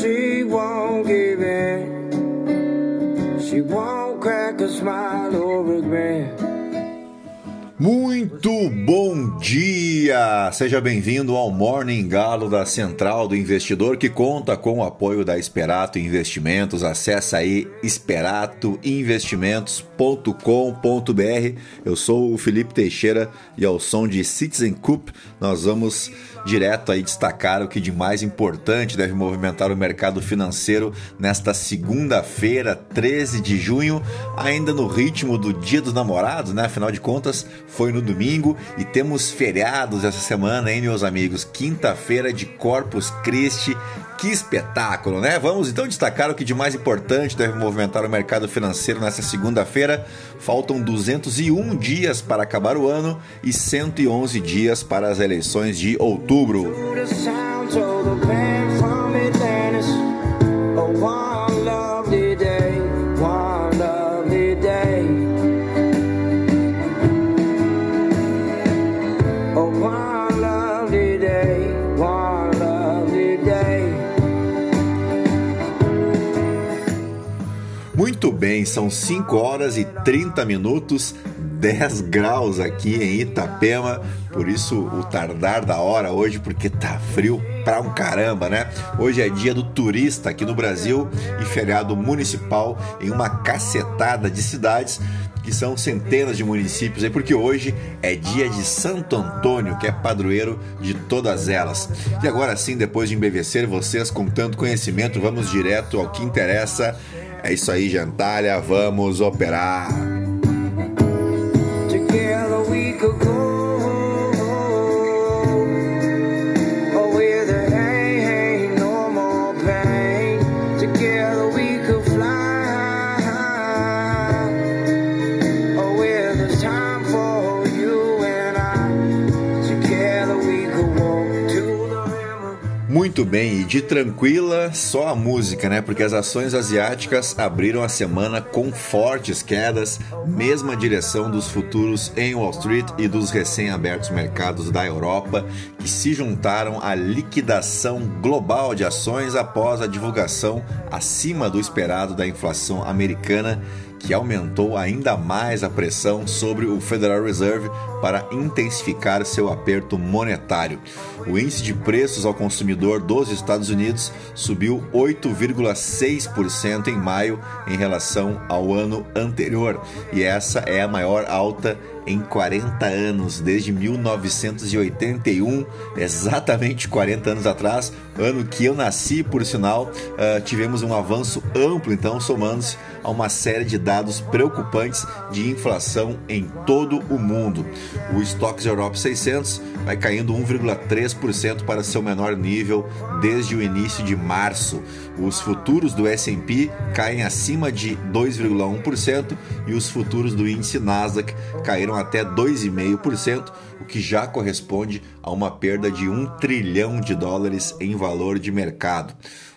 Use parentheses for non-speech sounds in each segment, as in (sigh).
she won't give in. She won't crack a smile or regret. Muito bom dia! Seja bem-vindo ao Morning Galo da Central do Investidor, que conta com o apoio da Esperato Investimentos. Acesse aí esperatoinvestimentos.com.br. Eu sou o Felipe Teixeira e ao som de Citizen Coop nós vamos direto aí destacar o que de mais importante deve movimentar o mercado financeiro nesta segunda-feira, 13 de junho, ainda no ritmo do Dia dos Namorados, né? Afinal de contas, foi no domingo e temos feriados essa semana, hein, meus amigos? Quinta-feira de Corpus Christi. Que espetáculo, né? Vamos então destacar o que de mais importante deve movimentar o mercado financeiro nessa segunda-feira. Faltam 201 dias para acabar o ano e 111 dias para as eleições de outubro. Muito bem, são 5 horas e 30 minutos, 10 graus aqui em Itapema, por isso o tardar da hora hoje, porque tá frio pra um caramba, né? Hoje é dia do turista aqui no Brasil e feriado municipal em uma cacetada de cidades que são centenas de municípios, aí porque hoje é dia de Santo Antônio, que é padroeiro de todas elas. E agora sim, depois de embevecer vocês com tanto conhecimento, vamos direto ao que interessa é isso aí, gentalha, vamos operar. Muito bem, e de tranquila, só a música, né? Porque as ações asiáticas abriram a semana com fortes quedas, mesma direção dos futuros em Wall Street e dos recém-abertos mercados da Europa, que se juntaram à liquidação global de ações após a divulgação acima do esperado da inflação americana que aumentou ainda mais a pressão sobre o Federal Reserve para intensificar seu aperto monetário. O índice de preços ao consumidor dos Estados Unidos subiu 8,6% em maio em relação ao ano anterior, e essa é a maior alta em 40 anos, desde 1981, exatamente 40 anos atrás, ano que eu nasci, por sinal, uh, tivemos um avanço amplo, então, somando-se a uma série de dados preocupantes de inflação em todo o mundo. O Stocks Europe 600 vai caindo 1,3% para seu menor nível desde o início de março. Os futuros do S&P caem acima de 2,1% e os futuros do índice Nasdaq caíram até 2,5%, o que já corresponde a uma perda de 1 trilhão de dólares em valor de mercado.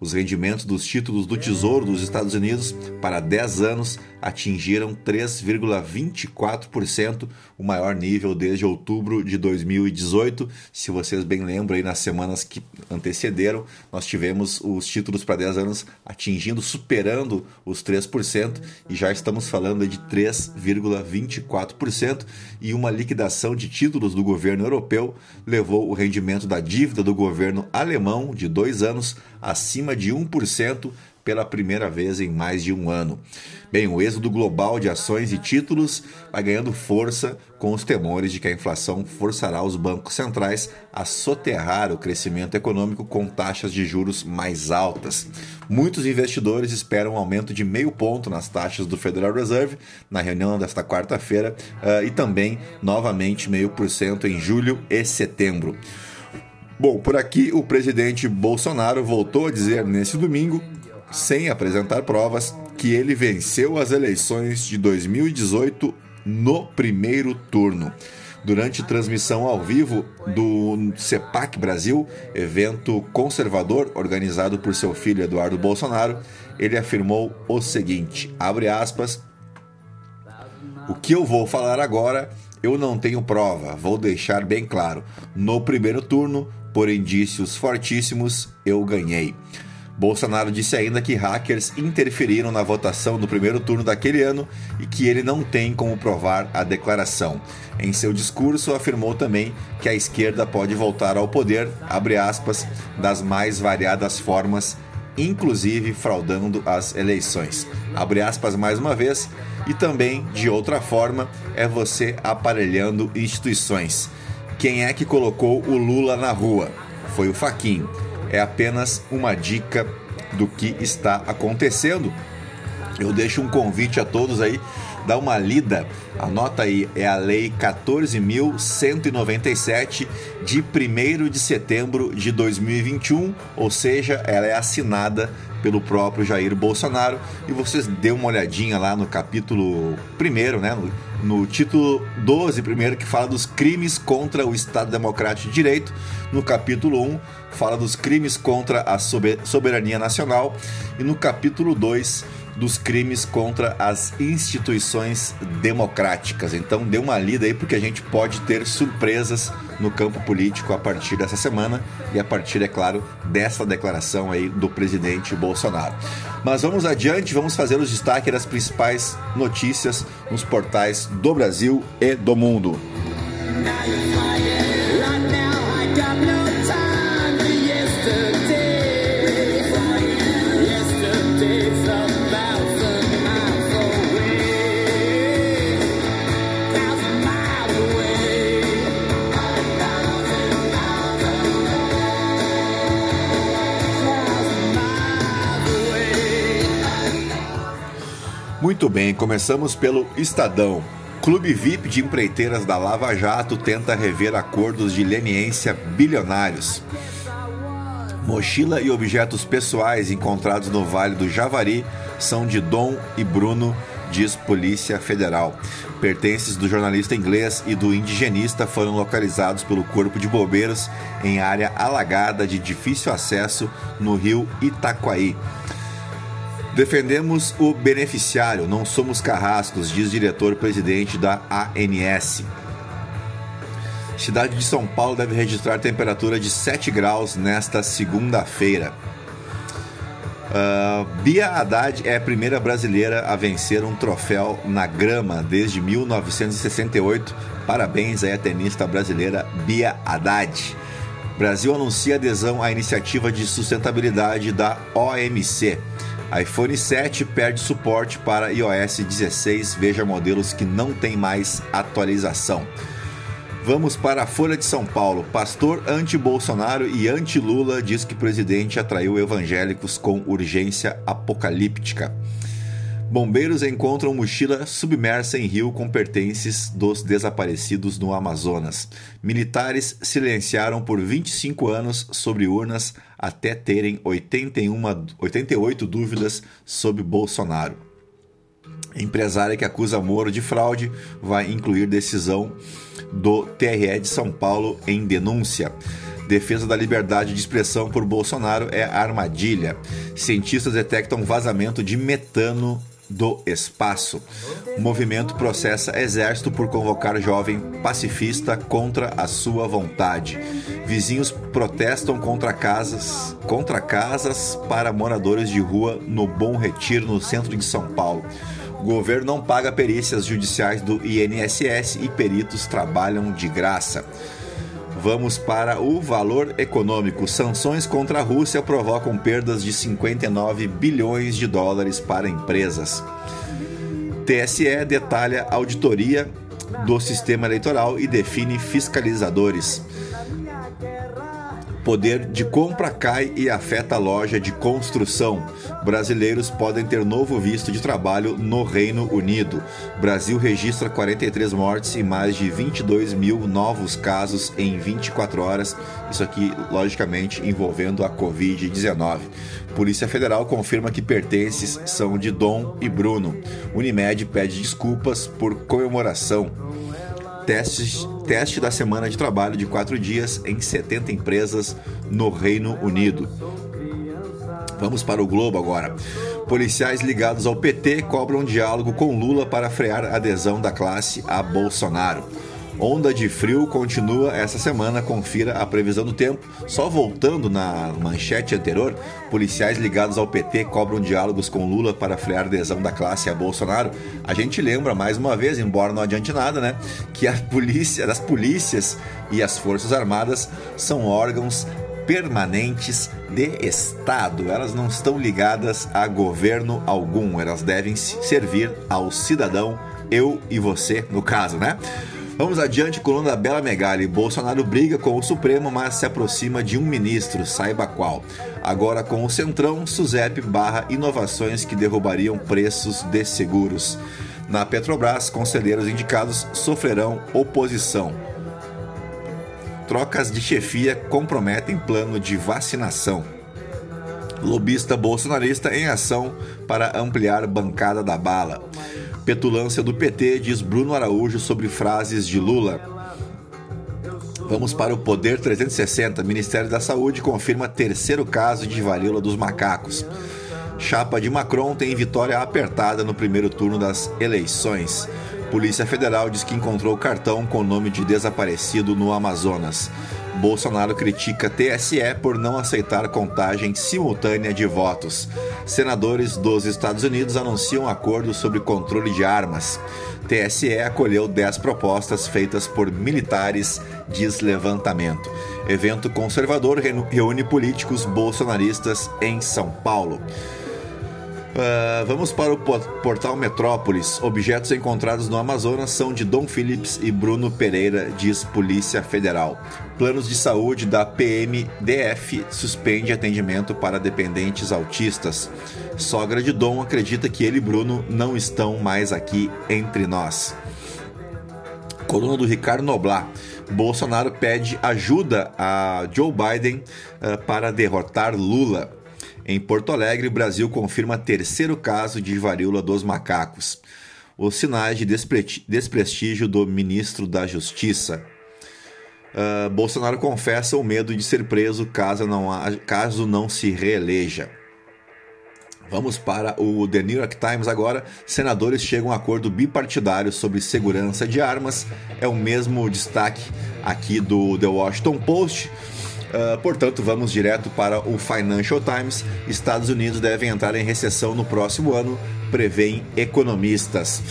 Os rendimentos dos títulos do Tesouro dos Estados Unidos para 10 anos atingiram 3,24%, o maior nível desde outubro de 2018. Se vocês bem lembram, aí nas semanas que antecederam, nós tivemos os títulos para 10 anos atingindo, superando os 3%, e já estamos falando de 3,24%, e uma liquidação de títulos do governo europeu levou o rendimento da dívida do governo alemão de dois anos acima de 1% pela primeira vez em mais de um ano. Bem, o êxodo global de ações e títulos vai ganhando força com os temores de que a inflação forçará os bancos centrais a soterrar o crescimento econômico com taxas de juros mais altas. Muitos investidores esperam um aumento de meio ponto nas taxas do Federal Reserve na reunião desta quarta-feira uh, e também novamente meio por cento em julho e setembro. Bom, por aqui o presidente Bolsonaro voltou a dizer nesse domingo sem apresentar provas, que ele venceu as eleições de 2018 no primeiro turno. Durante transmissão ao vivo do CEPAC Brasil, evento conservador organizado por seu filho Eduardo Bolsonaro, ele afirmou o seguinte: abre aspas. O que eu vou falar agora, eu não tenho prova, vou deixar bem claro. No primeiro turno, por indícios fortíssimos, eu ganhei. Bolsonaro disse ainda que hackers interferiram na votação do primeiro turno daquele ano e que ele não tem como provar a declaração. Em seu discurso, afirmou também que a esquerda pode voltar ao poder, aspas, das mais variadas formas, inclusive fraudando as eleições. Abre aspas mais uma vez, e também, de outra forma, é você aparelhando instituições. Quem é que colocou o Lula na rua? Foi o Faquinho é apenas uma dica do que está acontecendo. Eu deixo um convite a todos aí, dá uma lida, anota aí, é a Lei 14.197 de 1 de setembro de 2021, ou seja, ela é assinada pelo próprio Jair Bolsonaro. E vocês dêem uma olhadinha lá no capítulo primeiro, né, no, no título 12 primeiro que fala dos crimes contra o Estado Democrático de Direito, no capítulo 1 fala dos crimes contra a soberania nacional. E no capítulo 2 dos crimes contra as instituições democráticas. Então dê uma lida aí porque a gente pode ter surpresas no campo político a partir dessa semana e a partir, é claro, dessa declaração aí do presidente Bolsonaro. Mas vamos adiante, vamos fazer os destaques das principais notícias nos portais do Brasil e do mundo. Muito bem, começamos pelo Estadão. Clube VIP de empreiteiras da Lava Jato tenta rever acordos de leniência bilionários. Mochila e objetos pessoais encontrados no Vale do Javari são de Dom e Bruno, diz Polícia Federal. Pertences do jornalista inglês e do indigenista foram localizados pelo Corpo de Bombeiros em área alagada de difícil acesso no rio Itaquaí. Defendemos o beneficiário, não somos carrascos, diz diretor-presidente da ANS. Cidade de São Paulo deve registrar temperatura de 7 graus nesta segunda-feira. Uh, Bia Haddad é a primeira brasileira a vencer um troféu na grama desde 1968. Parabéns à tenista brasileira Bia Haddad. Brasil anuncia adesão à iniciativa de sustentabilidade da OMC iPhone 7 perde suporte para iOS 16. Veja modelos que não tem mais atualização. Vamos para a Folha de São Paulo. Pastor anti-Bolsonaro e anti-Lula diz que o presidente atraiu evangélicos com urgência apocalíptica. Bombeiros encontram mochila submersa em rio com pertences dos desaparecidos no Amazonas. Militares silenciaram por 25 anos sobre urnas até terem 81, 88 dúvidas sobre Bolsonaro. Empresária que acusa Moro de fraude vai incluir decisão do TRE de São Paulo em denúncia. Defesa da liberdade de expressão por Bolsonaro é armadilha. Cientistas detectam vazamento de metano do espaço. O movimento processa exército por convocar jovem pacifista contra a sua vontade. Vizinhos protestam contra casas, contra casas para moradores de rua no Bom Retiro, no centro de São Paulo. O governo não paga perícias judiciais do INSS e peritos trabalham de graça. Vamos para o valor econômico. Sanções contra a Rússia provocam perdas de 59 bilhões de dólares para empresas. TSE detalha auditoria do sistema eleitoral e define fiscalizadores. Poder de compra cai e afeta a loja de construção. Brasileiros podem ter novo visto de trabalho no Reino Unido. Brasil registra 43 mortes e mais de 22 mil novos casos em 24 horas. Isso aqui, logicamente, envolvendo a Covid-19. Polícia Federal confirma que pertences são de Dom e Bruno. Unimed pede desculpas por comemoração testes, teste da semana de trabalho de quatro dias em 70 empresas no Reino Unido. Vamos para o Globo agora. Policiais ligados ao PT cobram diálogo com Lula para frear a adesão da classe a Bolsonaro. Onda de frio continua essa semana, confira a previsão do tempo. Só voltando na manchete anterior, policiais ligados ao PT cobram diálogos com Lula para frear adesão da classe a Bolsonaro. A gente lembra mais uma vez, embora não adiante nada, né, que a polícia, as polícias e as forças armadas são órgãos permanentes de Estado. Elas não estão ligadas a governo algum, elas devem servir ao cidadão, eu e você, no caso, né? Vamos adiante, coluna da Bela Megali. Bolsonaro briga com o Supremo, mas se aproxima de um ministro, saiba qual. Agora com o Centrão, Suzep barra inovações que derrubariam preços de seguros. Na Petrobras, conselheiros indicados sofrerão oposição. Trocas de chefia comprometem plano de vacinação. Lobista bolsonarista em ação para ampliar bancada da bala. Petulância do PT, diz Bruno Araújo sobre frases de Lula. Vamos para o Poder 360. Ministério da Saúde confirma terceiro caso de varíola dos macacos. Chapa de Macron tem vitória apertada no primeiro turno das eleições. Polícia Federal diz que encontrou cartão com nome de desaparecido no Amazonas. Bolsonaro critica TSE por não aceitar contagem simultânea de votos. Senadores dos Estados Unidos anunciam acordo sobre controle de armas. TSE acolheu 10 propostas feitas por militares, diz levantamento. Evento conservador reúne políticos bolsonaristas em São Paulo. Uh, vamos para o portal Metrópolis. Objetos encontrados no Amazonas são de Dom Phillips e Bruno Pereira, diz Polícia Federal. Planos de saúde da PMDF suspende atendimento para dependentes autistas. Sogra de Dom acredita que ele e Bruno não estão mais aqui entre nós. Coluna do Ricardo Noblar. Bolsonaro pede ajuda a Joe Biden uh, para derrotar Lula. Em Porto Alegre, o Brasil confirma terceiro caso de varíola dos macacos. Os sinais de desprestígio do ministro da Justiça. Uh, Bolsonaro confessa o medo de ser preso caso não, caso não se reeleja. Vamos para o The New York Times agora. Senadores chegam a acordo bipartidário sobre segurança de armas. É o mesmo destaque aqui do The Washington Post. Uh, portanto, vamos direto para o Financial Times. Estados Unidos devem entrar em recessão no próximo ano, preveem economistas.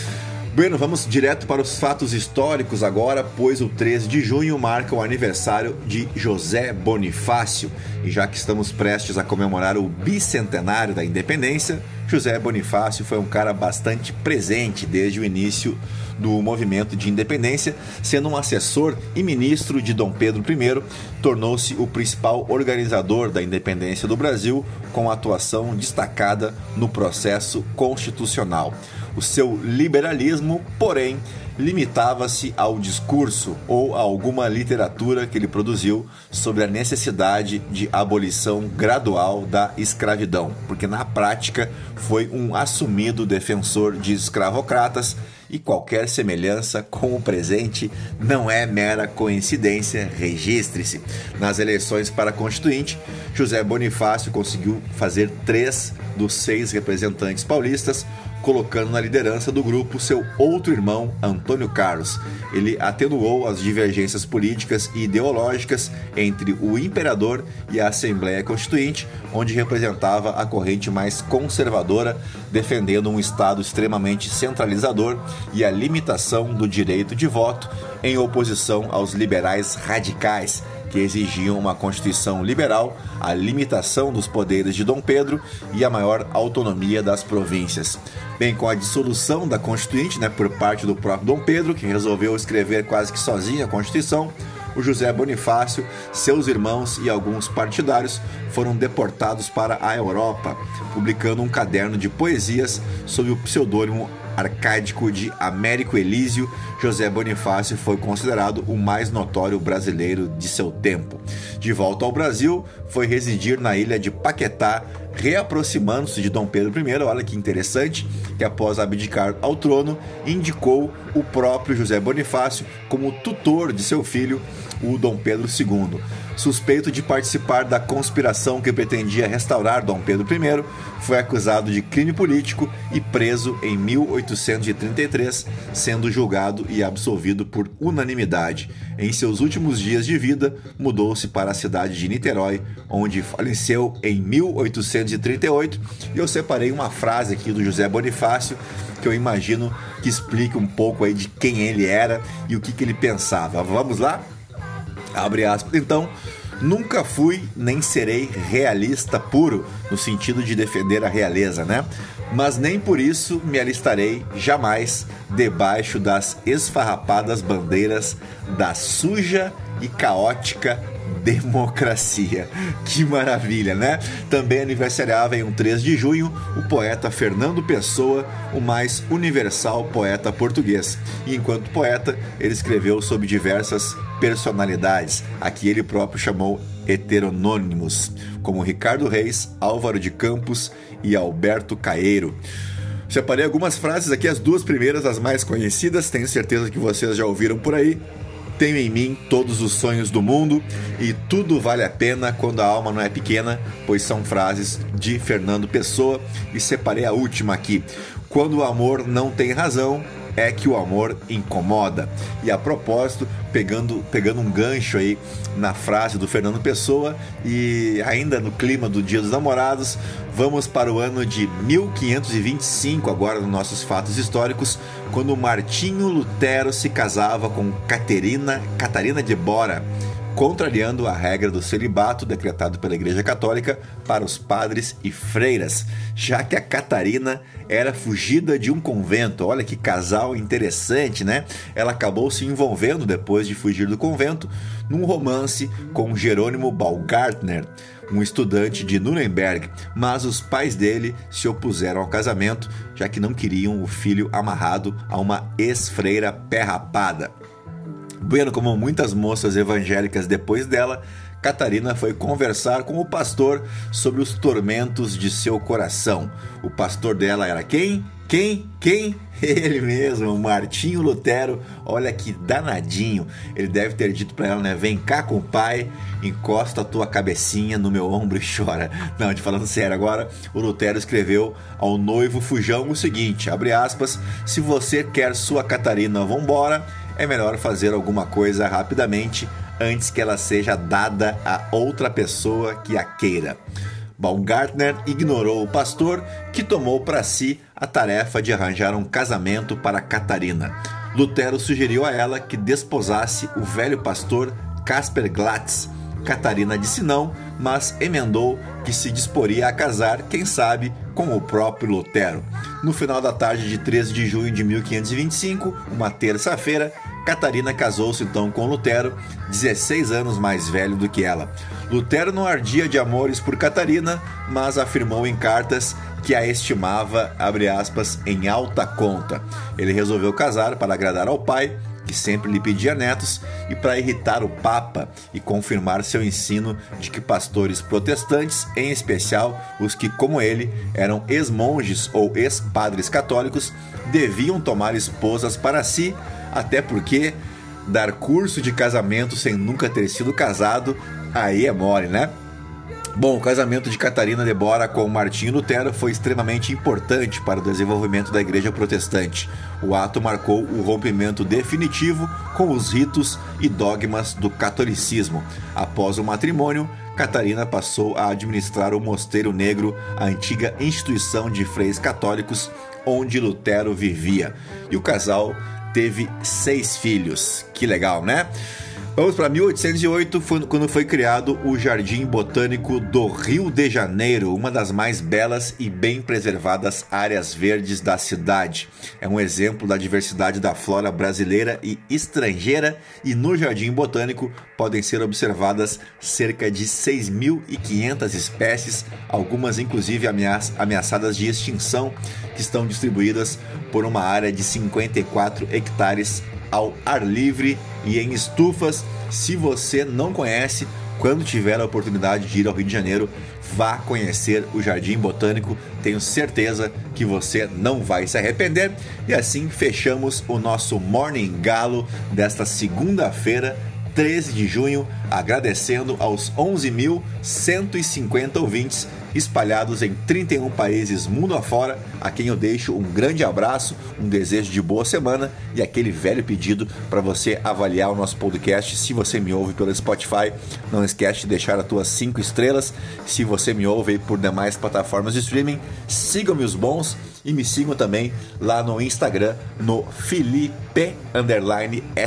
Bueno, vamos direto para os fatos históricos agora, pois o 13 de junho marca o aniversário de José Bonifácio. E já que estamos prestes a comemorar o bicentenário da independência, José Bonifácio foi um cara bastante presente desde o início do movimento de independência, sendo um assessor e ministro de Dom Pedro I, tornou-se o principal organizador da independência do Brasil, com atuação destacada no processo constitucional. O seu liberalismo, porém, limitava-se ao discurso ou a alguma literatura que ele produziu sobre a necessidade de abolição gradual da escravidão, porque na prática foi um assumido defensor de escravocratas e qualquer semelhança com o presente não é mera coincidência, registre-se. Nas eleições para Constituinte, José Bonifácio conseguiu fazer três dos seis representantes paulistas, colocando na liderança do grupo seu outro irmão, Antônio Carlos. Ele atenuou as divergências políticas e ideológicas entre o imperador e a Assembleia Constituinte, onde representava a corrente mais conservadora, defendendo um Estado extremamente centralizador e a limitação do direito de voto, em oposição aos liberais radicais que exigiam uma Constituição liberal, a limitação dos poderes de Dom Pedro e a maior autonomia das províncias. Bem, com a dissolução da Constituinte né, por parte do próprio Dom Pedro, que resolveu escrever quase que sozinho a Constituição, o José Bonifácio, seus irmãos e alguns partidários foram deportados para a Europa, publicando um caderno de poesias sob o pseudônimo arcádico de Américo Elísio, José Bonifácio foi considerado o mais notório brasileiro de seu tempo. De volta ao Brasil, foi residir na ilha de Paquetá, reaproximando-se de Dom Pedro I. Olha que interessante, que após abdicar ao trono, indicou o próprio José Bonifácio como tutor de seu filho o Dom Pedro II. Suspeito de participar da conspiração que pretendia restaurar Dom Pedro I, foi acusado de crime político e preso em 1833, sendo julgado e absolvido por unanimidade. Em seus últimos dias de vida, mudou-se para a cidade de Niterói, onde faleceu em 1838. E eu separei uma frase aqui do José Bonifácio que eu imagino que explique um pouco aí de quem ele era e o que, que ele pensava. Vamos lá? Abre aspas. Então, nunca fui nem serei realista puro, no sentido de defender a realeza, né? Mas nem por isso me alistarei jamais debaixo das esfarrapadas bandeiras da suja e caótica democracia. (laughs) Que maravilha, né? Também aniversariava em um 3 de junho o poeta Fernando Pessoa, o mais universal poeta português. E enquanto poeta, ele escreveu sobre diversas personalidades, a que ele próprio chamou heteronônimos, como Ricardo Reis, Álvaro de Campos e Alberto Caeiro. Separei algumas frases aqui, as duas primeiras, as mais conhecidas, tenho certeza que vocês já ouviram por aí. Tenho em mim todos os sonhos do mundo e tudo vale a pena quando a alma não é pequena, pois são frases de Fernando Pessoa e separei a última aqui. Quando o amor não tem razão, é que o amor incomoda. E a propósito, pegando, pegando um gancho aí na frase do Fernando Pessoa e ainda no clima do Dia dos Namorados, vamos para o ano de 1525, agora nos nossos fatos históricos, quando Martinho Lutero se casava com Caterina, Catarina de Bora contrariando a regra do celibato decretado pela Igreja Católica para os padres e freiras, já que a Catarina era fugida de um convento. Olha que casal interessante, né? Ela acabou se envolvendo depois de fugir do convento num romance com Jerônimo Baumgartner, um estudante de Nuremberg, mas os pais dele se opuseram ao casamento, já que não queriam o filho amarrado a uma ex-freira pé rapada. Bueno, como muitas moças evangélicas depois dela, Catarina foi conversar com o pastor sobre os tormentos de seu coração. O pastor dela era quem? Quem? Quem? (laughs) Ele mesmo, Martinho Lutero. Olha que danadinho. Ele deve ter dito para ela, né? Vem cá com o pai, encosta a tua cabecinha no meu ombro e chora. (laughs) Não, de falando sério agora, o Lutero escreveu ao noivo Fujão o seguinte: abre aspas, se você quer sua Catarina, vambora é melhor fazer alguma coisa rapidamente antes que ela seja dada a outra pessoa que a queira. Baumgartner ignorou o pastor, que tomou para si a tarefa de arranjar um casamento para Catarina. Lutero sugeriu a ela que desposasse o velho pastor Casper Glatz. Catarina disse não, mas emendou que se disporia a casar, quem sabe, com o próprio Lutero. No final da tarde de 13 de junho de 1525, uma terça-feira, Catarina casou-se então com Lutero, 16 anos mais velho do que ela. Lutero não ardia de amores por Catarina, mas afirmou em cartas que a estimava, aspas, em alta conta. Ele resolveu casar para agradar ao pai, que sempre lhe pedia netos, e para irritar o Papa e confirmar seu ensino de que pastores protestantes, em especial os que, como ele, eram ex-monges ou ex-padres católicos, deviam tomar esposas para si até porque dar curso de casamento sem nunca ter sido casado, aí é mole, né? Bom, o casamento de Catarina de Bora com Martinho Lutero foi extremamente importante para o desenvolvimento da igreja protestante. O ato marcou o rompimento definitivo com os ritos e dogmas do catolicismo. Após o matrimônio, Catarina passou a administrar o Mosteiro Negro, a antiga instituição de freios católicos onde Lutero vivia. E o casal teve seis filhos. Que legal, né? Vamos para 1808, quando foi criado o Jardim Botânico do Rio de Janeiro, uma das mais belas e bem preservadas áreas verdes da cidade. É um exemplo da diversidade da flora brasileira e estrangeira, e no Jardim Botânico podem ser observadas cerca de 6.500 espécies, algumas inclusive ameaçadas de extinção, que estão distribuídas por uma área de 54 hectares ao ar livre e em estufas. Se você não conhece, quando tiver a oportunidade de ir ao Rio de Janeiro, vá conhecer o Jardim Botânico. Tenho certeza que você não vai se arrepender. E assim fechamos o nosso Morning Galo desta segunda-feira, 13 de junho, agradecendo aos 11.150 ouvintes espalhados em 31 países mundo afora, a quem eu deixo um grande abraço, um desejo de boa semana e aquele velho pedido para você avaliar o nosso podcast. Se você me ouve pelo Spotify, não esquece de deixar as tuas 5 estrelas. Se você me ouve por demais plataformas de streaming, sigam-me os bons e me sigam também lá no Instagram no Felipe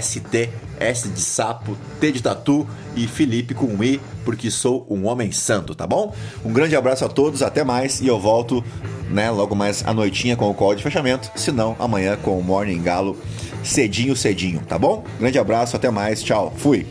ST S de sapo, T de tatu e Felipe com um I, porque sou um homem santo, tá bom? Um grande abraço a todos, até mais e eu volto, né, logo mais à noitinha com o call de fechamento, se não amanhã com o Morning Galo cedinho, cedinho, tá bom? Grande abraço, até mais, tchau, fui!